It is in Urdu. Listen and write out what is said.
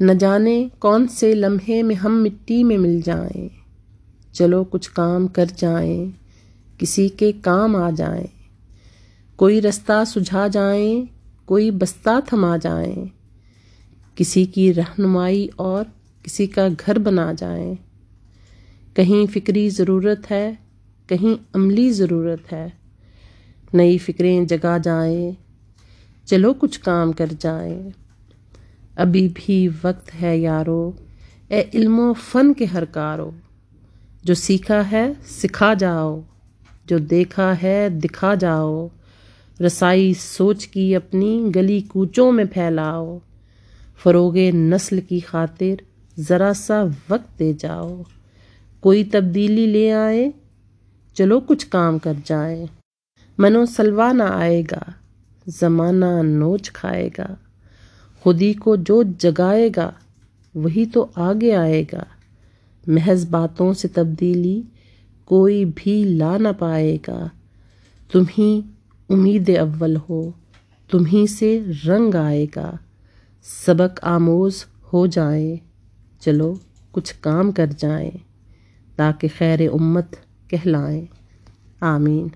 نہ جانے کون سے لمحے میں ہم مٹی میں مل جائیں۔ چلو کچھ کام کر جائیں، کسی کے کام آ جائیں۔ کوئی رستہ سجھا جائیں، کوئی بستہ تھما جائیں۔ کسی کی رہنمائی اور کسی کا گھر بنا جائیں۔ کہیں فکری ضرورت ہے، کہیں عملی ضرورت ہے۔ نئی فکریں جگا جائیں۔ چلو کچھ کام کر جائیں۔ ابھی بھی وقت ہے یارو۔ اے علم و فن کے ہر کارو۔ جو سیکھا ہے، سکھا جاؤ۔ جو دیکھا ہے، دکھا جاؤ۔ رسائی سوچ کی اپنی گلی کوچوں میں پھیلاؤ۔ فروغ نسل کی خاطر ذرا سا وقت دے جاؤ۔ کوئی تبدیلی لے آئے، چلو کچھ کام کر جائیں۔ منو سلوا نہ آئے گا، زمانہ نوچ کھائے گا۔ خودی کو جو جگائے گا، وہی تو آگے آئے گا۔ محض باتوں سے تبدیلی کوئی بھی لا نہ پائے گا۔ تم ہی امید اول ہو، تم ہی سے رنگ آئے گا۔ سبق آموز ہو جائیں، چلو کچھ کام کر جائیں، تاکہ خیر امت کہلائیں۔ آمین۔